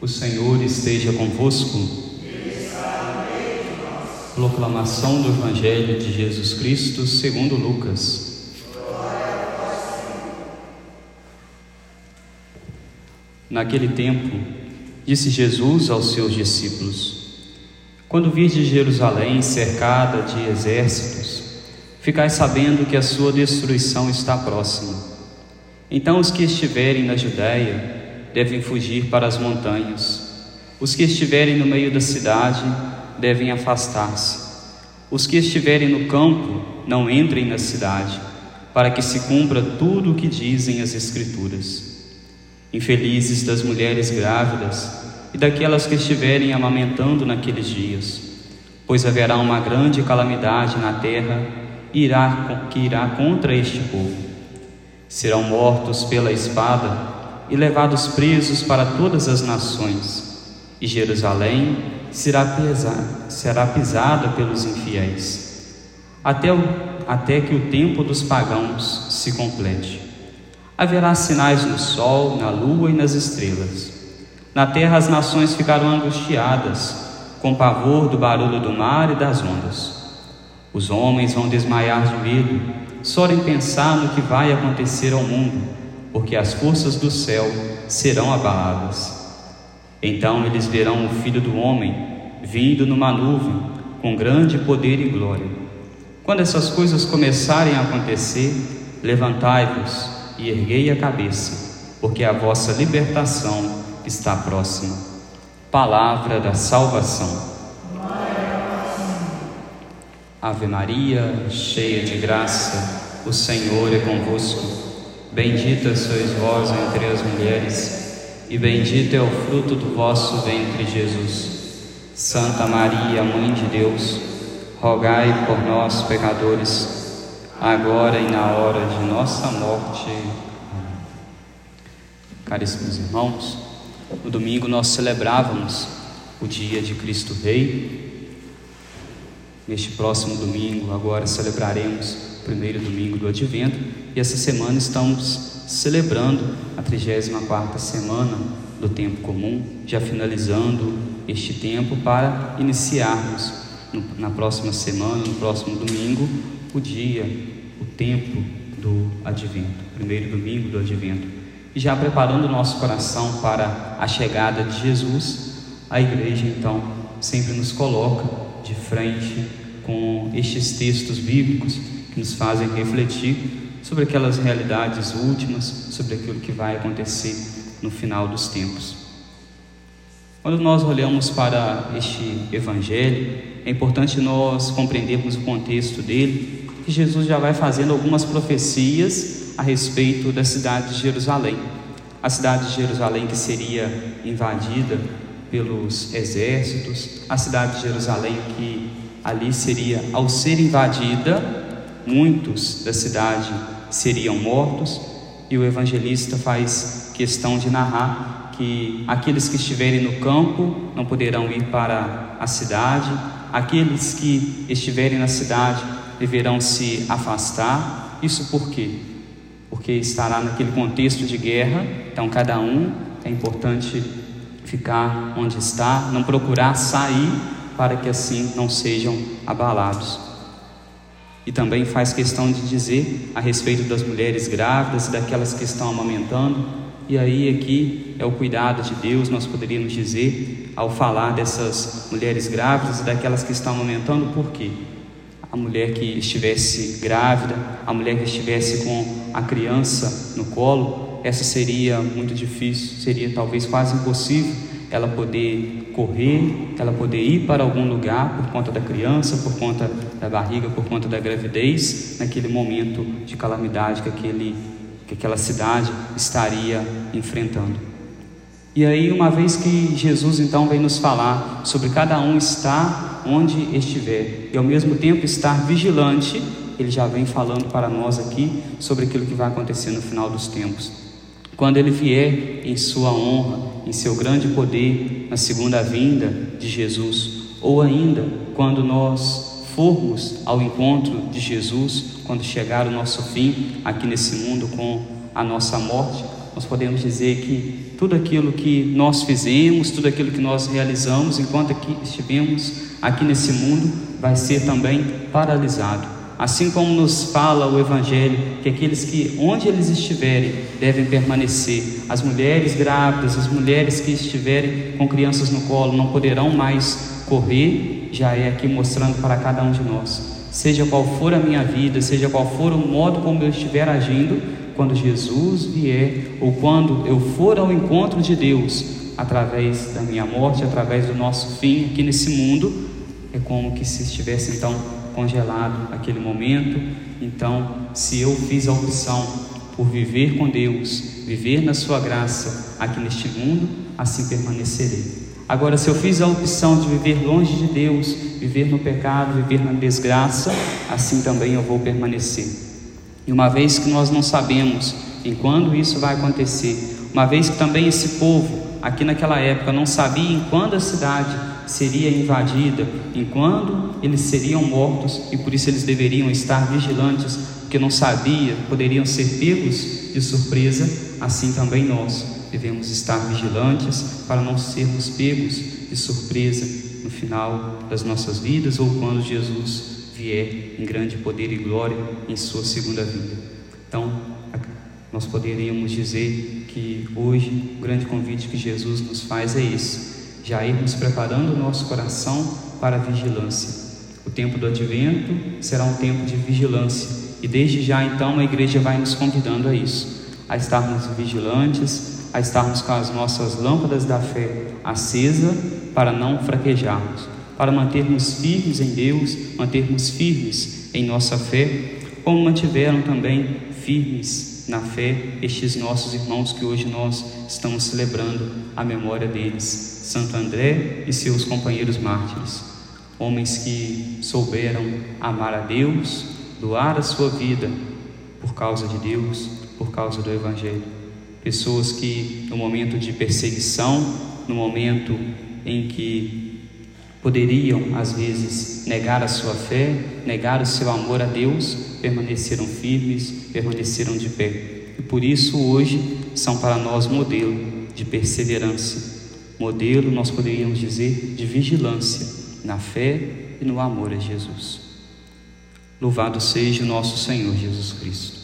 O Senhor esteja convosco. Proclamação do Evangelho de Jesus Cristo segundo Lucas. Naquele tempo, disse Jesus aos seus discípulos: Quando virdes Jerusalém cercada de exércitos, ficai sabendo que a sua destruição está próxima. Então os que estiverem na Judéia devem fugir para as montanhas. Os que estiverem no meio da cidade devem afastar-se. Os que estiverem no campo não entrem na cidade, para que se cumpra tudo o que dizem as Escrituras. Infelizes das mulheres grávidas e daquelas que estiverem amamentando naqueles dias, pois haverá uma grande calamidade na terra que irá contra este povo. Serão mortos pela espada e levados presos para todas as nações, e Jerusalém será, será pisada pelos infiéis, até, o, até que o tempo dos pagãos se complete. Haverá sinais no sol, na lua e nas estrelas. Na terra as nações ficarão angustiadas, com pavor do barulho do mar e das ondas. Os homens vão desmaiar de medo, só em pensar no que vai acontecer ao mundo porque as forças do céu serão abaladas. Então eles verão o Filho do Homem vindo numa nuvem com grande poder e glória. Quando essas coisas começarem a acontecer, levantai-vos e erguei a cabeça, porque a vossa libertação está próxima. Palavra da salvação. Ave Maria, cheia de graça, o Senhor é convosco. Bendita sois vós entre as mulheres, e bendito é o fruto do vosso ventre, Jesus. Santa Maria, Mãe de Deus, rogai por nós, pecadores, agora e na hora de nossa morte. Caríssimos irmãos, no domingo nós celebrávamos o dia de Cristo Rei. Neste próximo domingo, agora celebraremos primeiro domingo do Advento, e essa semana estamos celebrando a 34 semana do tempo comum, já finalizando este tempo para iniciarmos no, na próxima semana, no próximo domingo, o dia, o tempo do Advento, primeiro domingo do Advento. E já preparando o nosso coração para a chegada de Jesus, a igreja então sempre nos coloca de frente com estes textos bíblicos nos fazem refletir sobre aquelas realidades últimas, sobre aquilo que vai acontecer no final dos tempos. Quando nós olhamos para este Evangelho, é importante nós compreendermos o contexto dele, que Jesus já vai fazendo algumas profecias a respeito da cidade de Jerusalém. A cidade de Jerusalém que seria invadida pelos exércitos, a cidade de Jerusalém que ali seria, ao ser invadida, muitos da cidade seriam mortos, e o evangelista faz questão de narrar que aqueles que estiverem no campo não poderão ir para a cidade, aqueles que estiverem na cidade deverão se afastar. Isso por quê? Porque estará naquele contexto de guerra, então cada um é importante ficar onde está, não procurar sair para que assim não sejam abalados. E também faz questão de dizer a respeito das mulheres grávidas e daquelas que estão amamentando. E aí, aqui é o cuidado de Deus, nós poderíamos dizer, ao falar dessas mulheres grávidas e daquelas que estão amamentando, por quê? A mulher que estivesse grávida, a mulher que estivesse com a criança no colo, essa seria muito difícil, seria talvez quase impossível ela poder correr, ela poder ir para algum lugar por conta da criança, por conta da barriga, por conta da gravidez, naquele momento de calamidade que, aquele, que aquela cidade estaria enfrentando. E aí, uma vez que Jesus então vem nos falar sobre cada um estar onde estiver e ao mesmo tempo estar vigilante, ele já vem falando para nós aqui sobre aquilo que vai acontecer no final dos tempos. Quando ele vier em sua honra, em seu grande poder, na segunda vinda de Jesus, ou ainda quando nós formos ao encontro de Jesus, quando chegar o nosso fim aqui nesse mundo com a nossa morte, nós podemos dizer que tudo aquilo que nós fizemos, tudo aquilo que nós realizamos enquanto aqui estivemos aqui nesse mundo vai ser também paralisado. Assim como nos fala o Evangelho, que aqueles que, onde eles estiverem, devem permanecer. As mulheres grávidas, as mulheres que estiverem com crianças no colo, não poderão mais correr, já é aqui mostrando para cada um de nós. Seja qual for a minha vida, seja qual for o modo como eu estiver agindo, quando Jesus vier ou quando eu for ao encontro de Deus, através da minha morte, através do nosso fim aqui nesse mundo, é como que se estivesse então congelado aquele momento. Então, se eu fiz a opção por viver com Deus, viver na Sua graça aqui neste mundo, assim permanecerei. Agora, se eu fiz a opção de viver longe de Deus, viver no pecado, viver na desgraça, assim também eu vou permanecer. E uma vez que nós não sabemos em quando isso vai acontecer, uma vez que também esse povo, aqui naquela época, não sabia em quando a cidade seria invadida, em quando eles seriam mortos e por isso eles deveriam estar vigilantes, porque não sabia, poderiam ser pegos de surpresa, assim também nós devemos estar vigilantes para não sermos pegos de surpresa no final das nossas vidas ou quando Jesus vier em grande poder e glória em sua segunda vinda. Então, nós poderíamos dizer que hoje o grande convite que Jesus nos faz é esse: já irmos preparando o nosso coração para a vigilância. O tempo do advento será um tempo de vigilância e desde já então a igreja vai nos convidando a isso, a estarmos vigilantes, a estarmos com as nossas lâmpadas da fé acesa para não fraquejarmos para mantermos firmes em Deus, mantermos firmes em nossa fé, como mantiveram também firmes na fé estes nossos irmãos que hoje nós estamos celebrando a memória deles, Santo André e seus companheiros mártires, homens que souberam amar a Deus, doar a sua vida por causa de Deus, por causa do Evangelho. Pessoas que no momento de perseguição, no momento em que poderiam às vezes negar a sua fé, negar o seu amor a Deus, permaneceram firmes, permaneceram de pé. E por isso hoje são para nós modelo de perseverança, modelo, nós poderíamos dizer, de vigilância na fé e no amor a Jesus. Louvado seja o nosso Senhor Jesus Cristo.